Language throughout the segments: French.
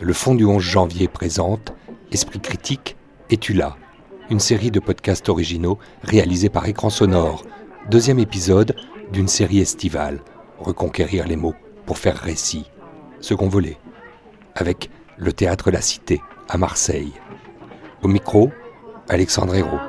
Le Fond du 11 janvier présente Esprit critique, es-tu là? Une série de podcasts originaux réalisés par Écran Sonore. Deuxième épisode d'une série estivale, Reconquérir les mots pour faire récit. Second volet, avec le théâtre La Cité à Marseille. Au micro, Alexandre Hérault.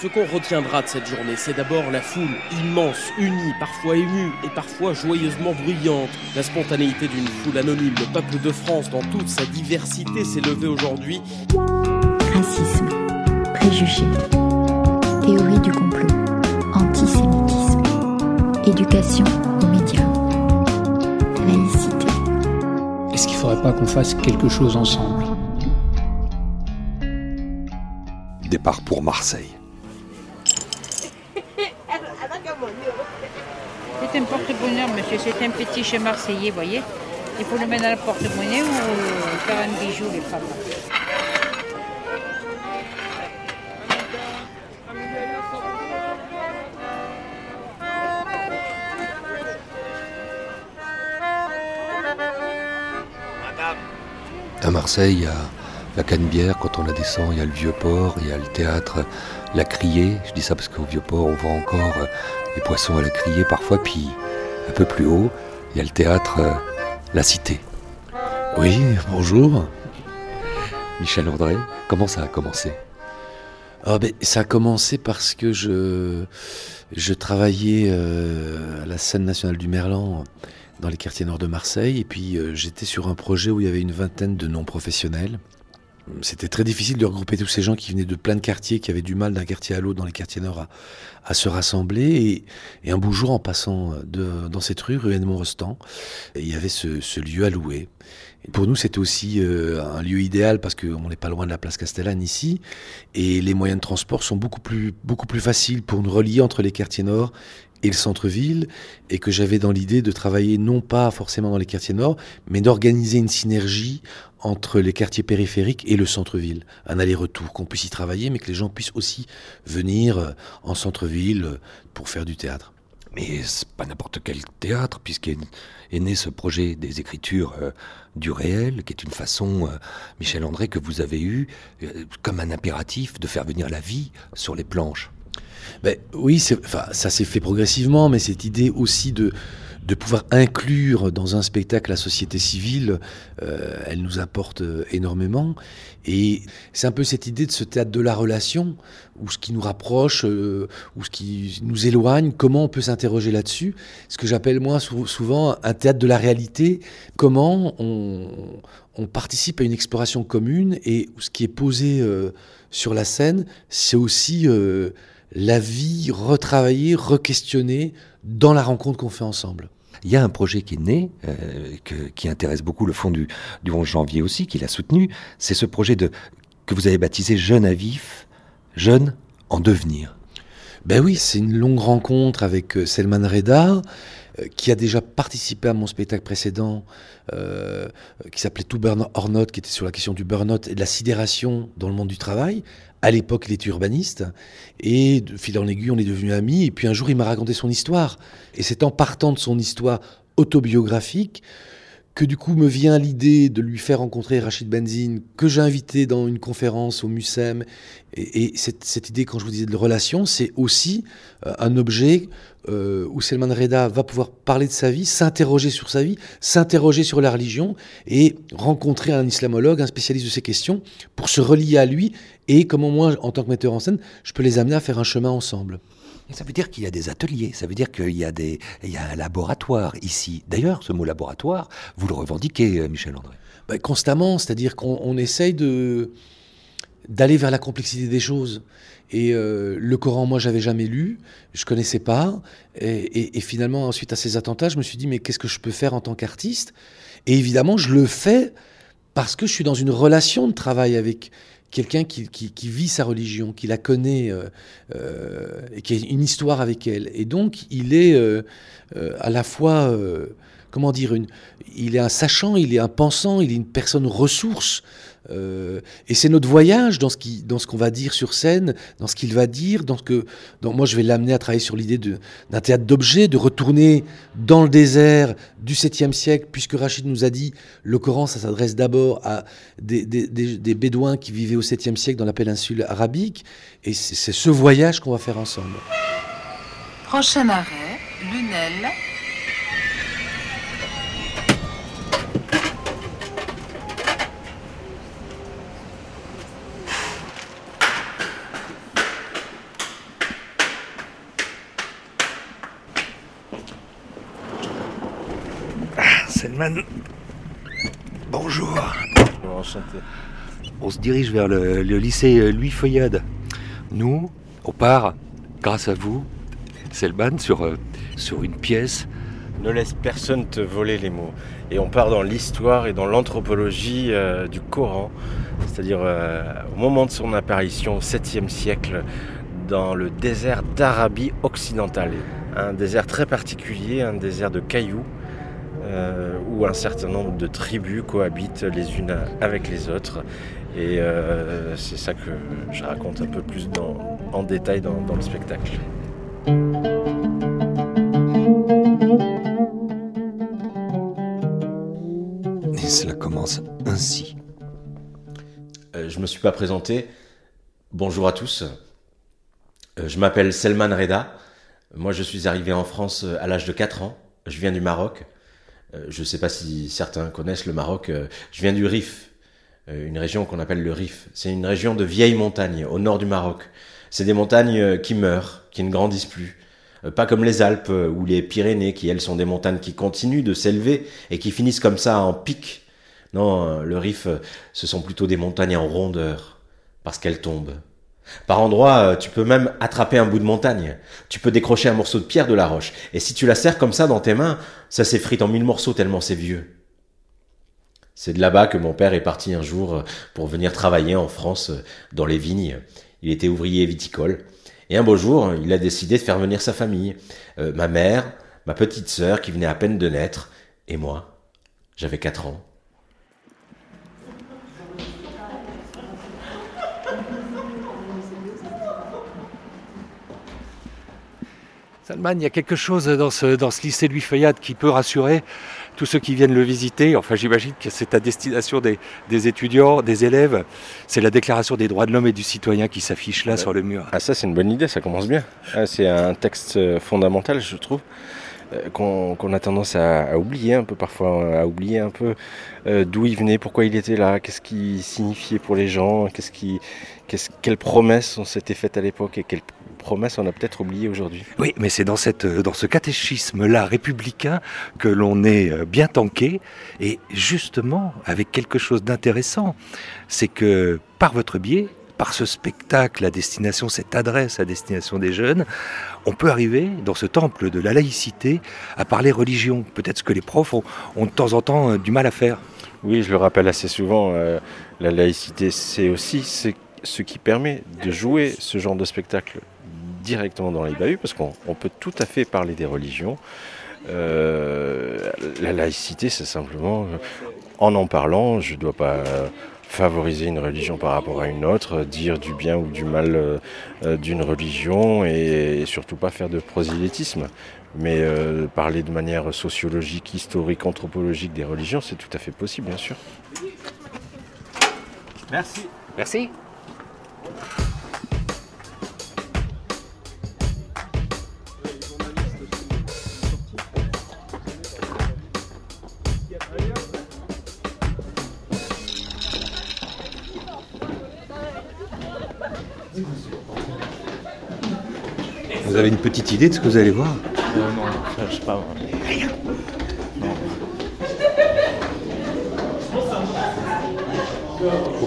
Ce qu'on retiendra de cette journée, c'est d'abord la foule immense, unie, parfois émue et parfois joyeusement bruyante. La spontanéité d'une foule anonyme, le peuple de France dans toute sa diversité s'est levé aujourd'hui. Racisme, préjugés, théorie du complot, antisémitisme, éducation aux médias, laïcité. Est-ce qu'il ne faudrait pas qu'on fasse quelque chose ensemble? Départ pour Marseille. C'est un porte-bonheur, monsieur. C'est un petit chez Marseillais, voyez. Il faut le mettre dans la porte-monnaie ou faire un bijou, les femmes. À Marseille, il y a la Canebière, quand on la descend, il y a le Vieux-Port, il y a le théâtre La Criée. Je dis ça parce qu'au Vieux-Port, on voit encore euh, les poissons à la Criée parfois. Puis un peu plus haut, il y a le théâtre euh, La Cité. Oui, bonjour. Michel André, comment ça a commencé? Ah ben, ça a commencé parce que je, je travaillais euh, à la scène nationale du Merlan dans les quartiers nord de Marseille et puis euh, j'étais sur un projet où il y avait une vingtaine de non-professionnels. C'était très difficile de regrouper tous ces gens qui venaient de plein de quartiers, qui avaient du mal d'un quartier à l'autre dans les quartiers nord à, se rassembler. Et, un beau jour, en passant dans cette rue, rue Edmond-Rostand, il y avait ce, ce lieu à louer. Et pour nous, c'était aussi euh, un lieu idéal parce qu'on n'est pas loin de la place Castellane ici. Et les moyens de transport sont beaucoup plus, beaucoup plus faciles pour nous relier entre les quartiers nord et le centre-ville, et que j'avais dans l'idée de travailler non pas forcément dans les quartiers nord, mais d'organiser une synergie entre les quartiers périphériques et le centre-ville. Un aller-retour, qu'on puisse y travailler, mais que les gens puissent aussi venir en centre-ville pour faire du théâtre. Mais c'est pas n'importe quel théâtre, puisqu'est est né ce projet des écritures euh, du réel, qui est une façon, euh, Michel André, que vous avez eu euh, comme un impératif de faire venir la vie sur les planches. Ben, oui, ça s'est fait progressivement, mais cette idée aussi de, de pouvoir inclure dans un spectacle la société civile, euh, elle nous apporte énormément. Et c'est un peu cette idée de ce théâtre de la relation, où ce qui nous rapproche, euh, ou ce qui nous éloigne, comment on peut s'interroger là-dessus. Ce que j'appelle moi souvent un théâtre de la réalité, comment on, participe à une exploration commune, et ce qui est posé euh, sur la scène, c'est aussi... Euh, la vie retravaillée, requestionnée dans la rencontre qu'on fait ensemble. Il y a un projet qui est né, euh, qui intéresse beaucoup le fond du, du 11 janvier aussi, qu'il a soutenu. C'est ce projet de, que vous avez baptisé Jeune à vif, Jeune en devenir. Ben oui, c'est une longue rencontre avec euh, Selman Reda, euh, qui a déjà participé à mon spectacle précédent, qui s'appelait Tout Burn or Not, qui était sur la question du burn-out et de la sidération dans le monde du travail. À l'époque, il était urbaniste. Et de fil en aiguille, on est devenus amis. Et puis un jour, il m'a raconté son histoire. Et c'est en partant de son histoire autobiographique que du coup me vient l'idée de lui faire rencontrer Rachid Benzine, que j'ai invité dans une conférence au MUSEM. Et, et cette, cette, idée, quand je vous disais de relation, c'est aussi euh, un objet euh, où Selman Reda va pouvoir parler de sa vie, s'interroger sur sa vie, s'interroger sur la religion et rencontrer un islamologue, un spécialiste de ces questions, pour se relier à lui et comment moi, en tant que metteur en scène, je peux les amener à faire un chemin ensemble. Ça veut dire qu'il y a des ateliers, ça veut dire qu'il y, a y a un laboratoire ici. D'ailleurs, ce mot laboratoire, vous le revendiquez, Michel André ben, Constamment, c'est-à-dire qu'on essaye d'aller vers la complexité des choses. Et euh, le Coran, moi, j'avais jamais lu, je connaissais pas. Et, et, et, finalement, ensuite à ces attentats, je me suis dit, mais qu'est-ce que je peux faire en tant qu'artiste? Et évidemment, je le fais parce que je suis dans une relation de travail avec quelqu'un qui, vit sa religion, qui la connaît euh, euh, et qui a une histoire avec elle. Et donc, il est euh, à la fois comment dire, il est un sachant, il est un pensant, il est une personne ressource. Euh, et c'est notre voyage dans ce qu'on va dire sur scène, dans ce qu'il va dire, dans ce que, moi je vais l'amener à travailler sur l'idée d'un théâtre d'objets, de retourner dans le désert du 7e siècle, puisque Rachid nous a dit, le Coran, ça s'adresse d'abord à des, des, bédouins qui vivaient au 7e siècle dans la péninsule arabique, et c'est ce voyage qu'on va faire ensemble. Prochain arrêt, Lunel, Bonjour. On se dirige vers le, lycée Louis Feuillade. Nous, on part, grâce à vous, Selman, sur, euh, sur une pièce. Ne laisse personne te voler les mots. Et on part dans l'histoire et dans l'anthropologie euh, du Coran, c'est-à-dire euh, au moment de son apparition au 7e siècle dans le désert d'Arabie occidentale. Un désert très particulier, un désert de cailloux, euh, où un certain nombre de tribus cohabitent les unes avec les autres. Et euh, c'est ça que je raconte un peu plus en détail dans, dans le spectacle. Et cela commence ainsi. Euh, je ne me suis pas présenté. Bonjour à tous. je m'appelle Selman Reda. Moi, je suis arrivé en France à l'âge de 4 ans. Je viens du Maroc. Euh, je ne sais pas si certains connaissent le Maroc. Euh, je viens du Rif, euh, une région qu'on appelle le Rif. C'est une région de vieilles montagnes au nord du Maroc. C'est des montagnes qui meurent, qui ne grandissent plus. Pas comme les Alpes ou les Pyrénées, qui elles sont des montagnes qui continuent de s'élever et qui finissent comme ça en pic. Non, le Rif, ce sont plutôt des montagnes en rondeur, parce qu'elles tombent. Par endroits, euh, tu peux même attraper un bout de montagne. Tu peux décrocher un morceau de pierre de la roche. Et si tu la serres comme ça dans tes mains, ça s'effrite en mille morceaux tellement c'est vieux. C'est de là-bas que mon père est parti un jour euh, pour venir travailler en France euh, dans les vignes. Il était ouvrier viticole. Et un beau jour, il a décidé de faire venir sa famille. ma mère, ma petite sœur qui venait à peine de naître, et moi. J'avais quatre ans. Salman, il y a quelque chose dans ce, dans ce lycée Louis Feuillade qui peut rassurer tous ceux qui viennent le visiter. Enfin, j'imagine que c'est à destination des, étudiants, des élèves. C'est la déclaration des droits de l'homme et du citoyen qui s'affiche là sur le mur. Ah, ça, c'est une bonne idée, ça commence bien. Ah, c'est un texte euh, fondamental, je trouve. Euh, qu'on a tendance à, oublier un peu parfois, à oublier un peu euh, d'où il venait, pourquoi il était là, qu'est-ce qu'il signifiait pour les gens, qu'est-ce qui, quelles promesses on s'était faites à l'époque et quelles promesses on a peut-être oubliées aujourd'hui. Oui, mais c'est dans, cette, dans ce catéchisme-là républicain que l'on est euh, bien tanké et justement avec quelque chose d'intéressant, c'est que par votre biais, par ce spectacle à destination, cette adresse à destination des jeunes, on peut arriver dans ce temple de la laïcité à parler religion. Peut-être ce que les profs ont, de temps en temps euh, du mal à faire. Oui, je le rappelle assez souvent, euh, la laïcité, c'est aussi ce, qui permet de jouer ce genre de spectacle directement dans les bahuts, parce qu'on peut tout à fait parler des religions. Euh, la laïcité, c'est simplement, en en parlant, je ne dois pas favoriser une religion par rapport à une autre, dire du bien ou du mal euh, d'une religion et, surtout pas faire de prosélytisme. Mais euh, parler de manière sociologique, historique, anthropologique des religions, c'est tout à fait possible, bien sûr. Merci. Merci. Vous avez une petite idée de ce que vous allez voir euh, Non, je sais pas. Rien.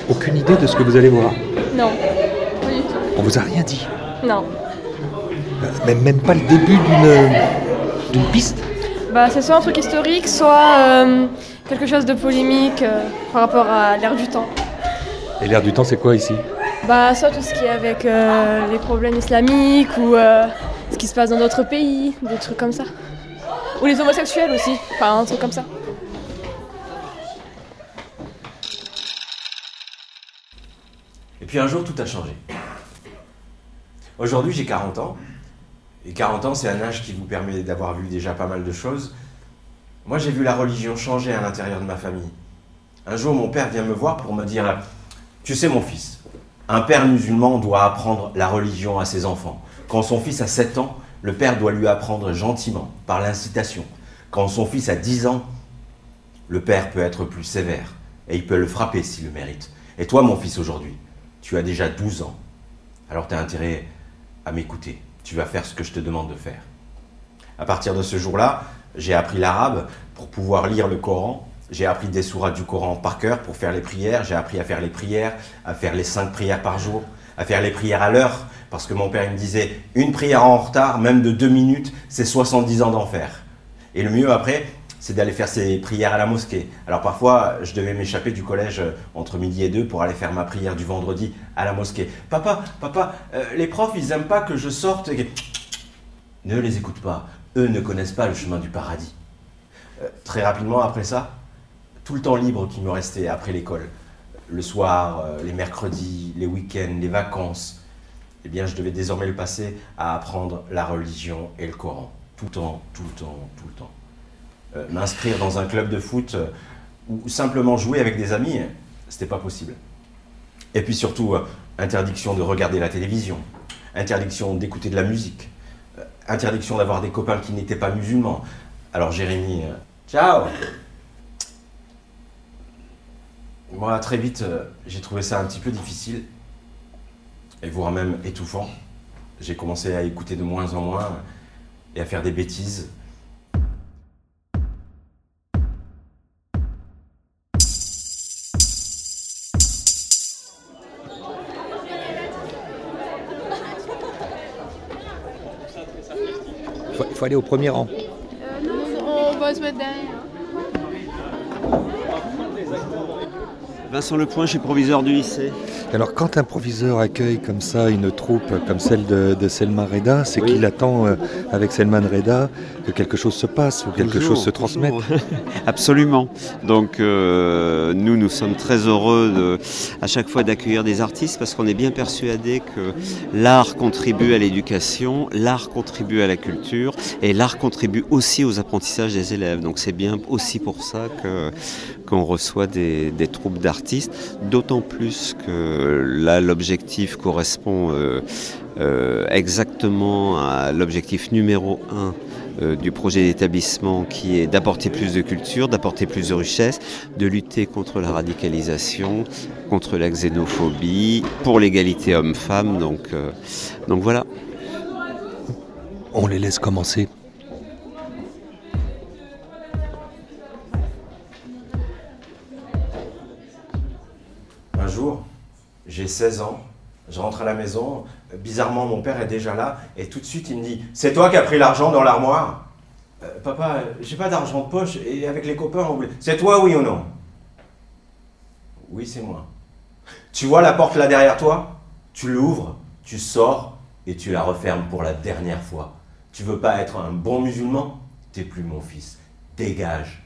Aucune idée de ce que vous allez voir Non, pas du tout. On vous a rien dit Non. Euh, même, même pas le début d'une piste bah, C'est soit un truc historique, soit euh, quelque chose de polémique par rapport à l'ère du temps. Et l'ère du temps, c'est quoi ici? Bah, soit tout ce qui est avec euh, les problèmes islamiques ou euh, ce qui se passe dans d'autres pays, des trucs comme ça. Ou les homosexuels aussi, enfin un truc comme ça. Et puis un jour, tout a changé. Aujourd'hui, j'ai 40 ans. Et 40 ans, c'est un âge qui vous permet d'avoir vu déjà pas mal de choses. Moi, j'ai vu la religion changer à l'intérieur de ma famille. Un jour, mon père vient me voir pour me dire Tu sais, mon fils, un père musulman doit apprendre la religion à ses enfants. Quand son fils a 7 ans, le père doit lui apprendre gentiment, par l'incitation. Quand son fils a 10 ans, le père peut être plus sévère et il peut le frapper s'il le mérite. Et toi, mon fils, aujourd'hui, tu as déjà 12 ans. Alors tu as intérêt à m'écouter. Tu vas faire ce que je te demande de faire. À partir de ce jour-là, j'ai appris l'arabe pour pouvoir lire le Coran. J'ai appris des sourates du Coran par cœur pour faire les prières. J'ai appris à faire les prières, à faire les cinq prières par jour, à faire les prières à l'heure. Parce que mon père il me disait, une prière en retard, même de deux minutes, c'est 70 ans d'enfer. Et le mieux après, c'est d'aller faire ses prières à la mosquée. Alors parfois, je devais m'échapper du collège euh, entre midi et deux pour aller faire ma prière du vendredi à la mosquée. Papa, papa, euh, les profs, ils aiment pas que je sorte. Ne les écoute pas. Eux ne connaissent pas le chemin du paradis. Euh, très rapidement après ça, tout le temps libre qui me restait après l'école, le soir, les mercredis, les week-ends, les vacances, eh bien, je devais désormais le passer à apprendre la religion et le Coran. Tout le temps, tout le temps, tout le temps. Euh, m'inscrire dans un club de foot euh, ou simplement jouer avec des amis, c'était pas possible. Et puis surtout, euh, interdiction de regarder la télévision, interdiction d'écouter de la musique, interdiction d'avoir des copains qui n'étaient pas musulmans. Alors Jérémy, ciao Moi, très vite, j'ai trouvé ça un petit peu difficile, et voire même étouffant. J'ai commencé à écouter de moins en moins et à faire des bêtises Il faut aller au premier rang. Euh, non, on va se mettre derrière. Vincent Lepoint, je suis proviseur du lycée. Alors quand un proviseur accueille comme ça une troupe comme celle de, Selman Reda, c'est qu'il attend euh, avec Selman Reda que quelque chose se passe ou quelque chose se transmette. Absolument. Donc euh, nous, nous sommes très heureux de, à chaque fois d'accueillir des artistes parce qu'on est bien persuadé que l'art contribue à l'éducation, l'art contribue à la culture et l'art contribue aussi aux apprentissages des élèves. Donc c'est bien aussi pour ça qu'on reçoit des, troupes d'artistes, d'autant plus que là l'objectif correspond euh, euh, exactement à l'objectif numéro un euh, du projet d'établissement qui est d'apporter plus de culture, d'apporter plus de richesse, de lutter contre la radicalisation, contre la xénophobie, pour l'égalité homme-femme. Donc, donc voilà. On les laisse commencer. 16 ans, je rentre à la maison, bizarrement mon père est déjà là, et tout de suite il me dit C'est toi qui as pris l'argent dans l'armoire? Euh, Papa, j'ai pas d'argent de poche, et avec les copains on. C'est toi, oui ou non? Oui, c'est moi. Tu vois la porte là derrière toi Tu l'ouvres, tu sors, et tu la refermes pour la dernière fois. Tu veux pas être un bon musulman T'es plus mon fils. Dégage.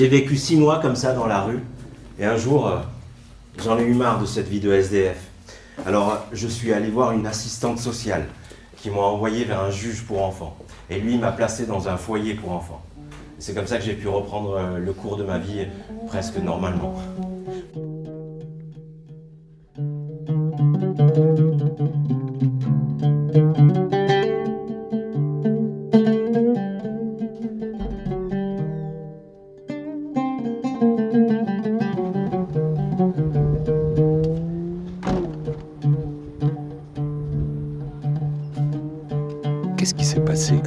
J'ai vécu six mois comme ça dans la rue, et un jour, euh, j'en ai eu marre de cette vie de SDF. Alors, euh, je suis allé voir une assistante sociale qui m'a envoyé vers un juge pour enfants. Et lui m'a placé dans un foyer pour enfants. C'est comme ça que j'ai pu reprendre euh, le cours de ma vie presque normalement.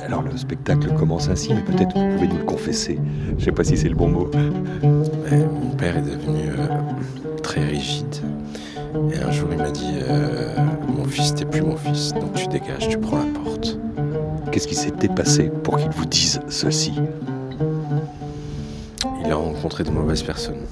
Alors le spectacle commence ainsi, mais peut-être vous pouvez nous le confesser. Je ne sais pas si c'est le bon mot. mon père est devenu euh, très rigide. Et un jour il m'a dit euh, Mon fils, t'es plus mon fils, donc tu dégages, tu prends la porte. Qu'est-ce qui s'était passé pour qu'il vous dise ceci? Rencontrer de mauvaises personnes.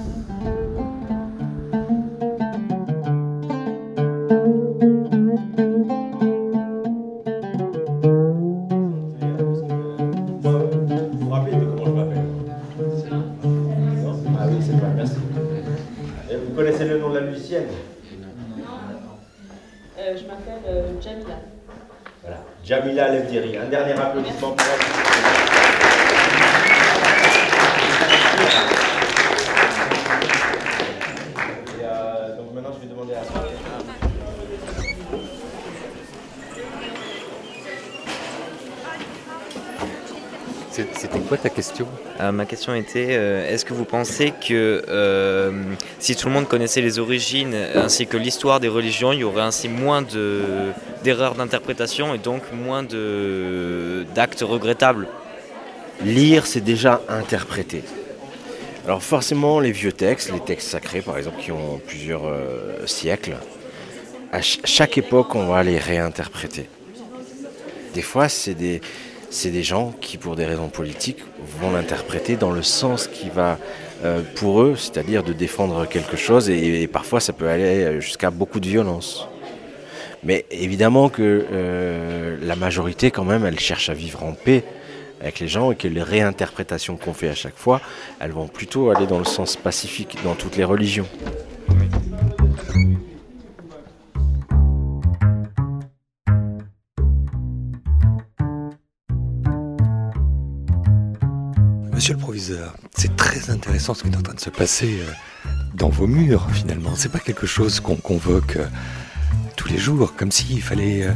Jamila Levdiri. Un dernier applaudissement pour elle. Quoi ta question Euh, ma question était euh, est-ce que vous pensez que euh, si tout le monde connaissait les origines ainsi que l'histoire des religions, il y aurait ainsi moins de- d'erreurs d'interprétation et donc moins de- d'actes regrettables? Lire, c'est déjà interpréter. Alors forcément, les vieux textes, les textes sacrés par exemple, qui ont plusieurs euh, siècles, à ch- chaque époque, on va les réinterpréter. Des fois, c'est des, c'est des gens qui, pour des raisons politiques, vont l'interpréter dans le sens qui va euh, pour eux, c'est-à-dire de défendre quelque chose, et, parfois ça peut aller jusqu'à beaucoup de violence. Mais évidemment que euh, la majorité, quand même, elle cherche à vivre en paix avec les gens et que les réinterprétations qu'on fait à chaque fois, elles vont plutôt aller dans le sens pacifique dans toutes les religions. Ce qui est en train de se passer euh, dans vos murs finalement. C'est pas quelque chose qu'on convoque euh, tous les jours, comme s'il fallait euh,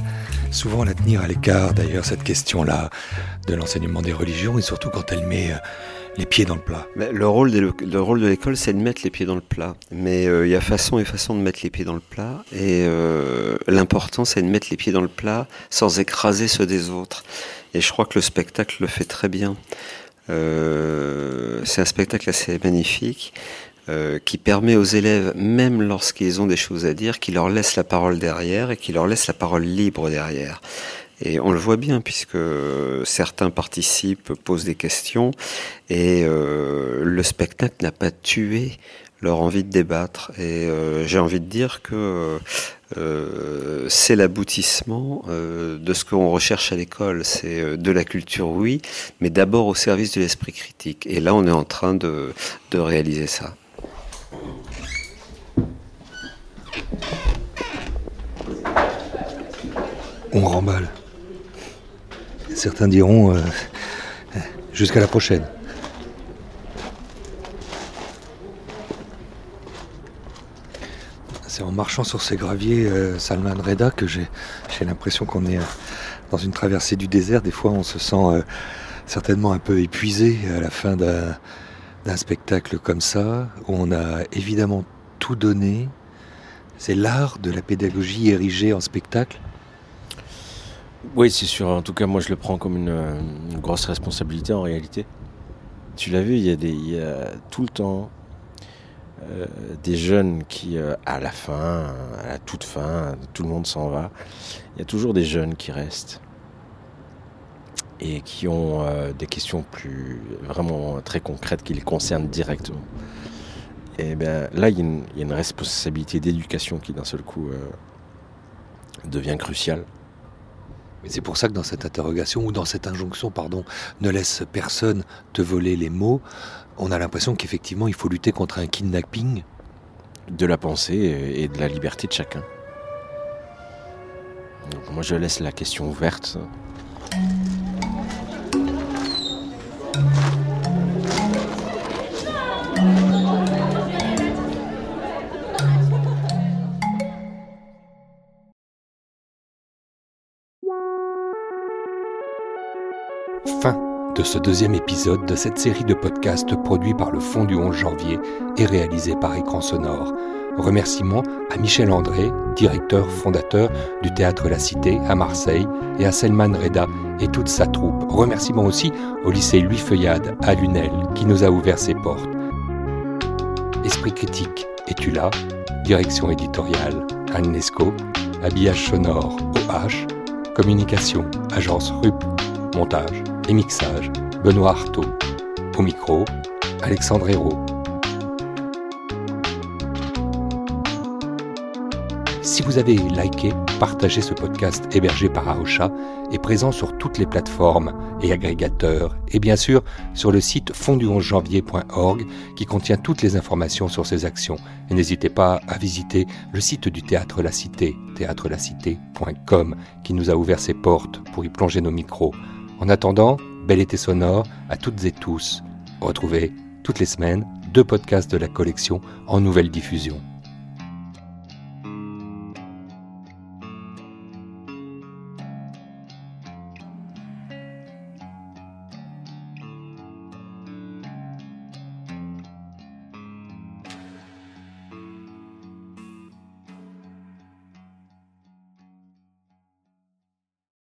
souvent la tenir à l'écart d'ailleurs, cette question-là de l'enseignement des religions et surtout quand elle met les pieds dans le plat. Le, rôle de l'école, c'est de mettre les pieds dans le plat. Mais il y a façon et façon de mettre les pieds dans le plat. Et l'important, c'est de mettre les pieds dans le plat sans écraser ceux des autres. Et je crois que le spectacle le fait très bien. Euh, c'est un spectacle assez magnifique euh, qui permet aux élèves, même lorsqu'ils ont des choses à dire, qui leur laisse la parole derrière et qui leur laisse la parole libre derrière. Et on le voit bien puisque certains participent, posent des questions et euh, le spectacle n'a pas tué leur envie de débattre. Et euh, j'ai envie de dire que euh, c'est l'aboutissement euh, de ce qu'on recherche à l'école. C'est euh, de la culture, oui, mais d'abord au service de l'esprit critique. Et là, on est en train de, de réaliser ça. On remballe. Certains diront jusqu'à la prochaine. C'est en marchant sur ces graviers euh, Salman Reda que j'ai l'impression qu'on est euh, dans une traversée du désert. Des fois, on se sent euh, certainement un peu épuisé à la fin d'un spectacle comme ça, où on a évidemment tout donné. C'est l'art de la pédagogie érigée en spectacle. Oui, c'est sûr. En tout cas, moi, je le prends comme une, grosse responsabilité en réalité. Tu l'as vu, il y, il y a tout le temps euh, des jeunes qui, euh, à la fin, à la toute fin, tout le monde s'en va. Il y a toujours des jeunes qui restent et qui ont euh, des questions plus vraiment très concrètes qui les concernent directement. Et bien là, il y a une, responsabilité d'éducation qui d'un seul coup devient cruciale. C'est pour ça que dans cette interrogation ou dans cette injonction, pardon, ne laisse personne te voler les mots, on a l'impression qu'effectivement il faut lutter contre un kidnapping. De la pensée et de la liberté de chacun. Moi je laisse la question ouverte. De ce deuxième épisode de cette série de podcasts produits par le Fonds du 11 janvier et réalisé par Écran Sonore. Remerciements à Michel André, directeur fondateur du Théâtre La Cité à Marseille, et à Selman Reda et toute sa troupe. Remerciements aussi au lycée Louis Feuillade à Lunel qui nous a ouvert ses portes. Esprit critique, es-tu là? Direction éditoriale, Anne. Habillage sonore, OH. Communication, agence RUP. Montage et mixage, Benoît Artaud. Au micro, Alexandre Hérault. Si vous avez liké, partagé ce podcast hébergé par Aosha et présent sur toutes les plateformes et agrégateurs, et bien sûr sur le site fondu11janvier.org qui contient toutes les informations sur ces actions. Et n'hésitez pas à visiter le site du Théâtre La Cité, théâtrelacité.com, qui nous a ouvert ses portes pour y plonger nos micros. En attendant, bel été sonore à toutes et tous. Retrouvez toutes les semaines deux podcasts de la collection en nouvelle diffusion.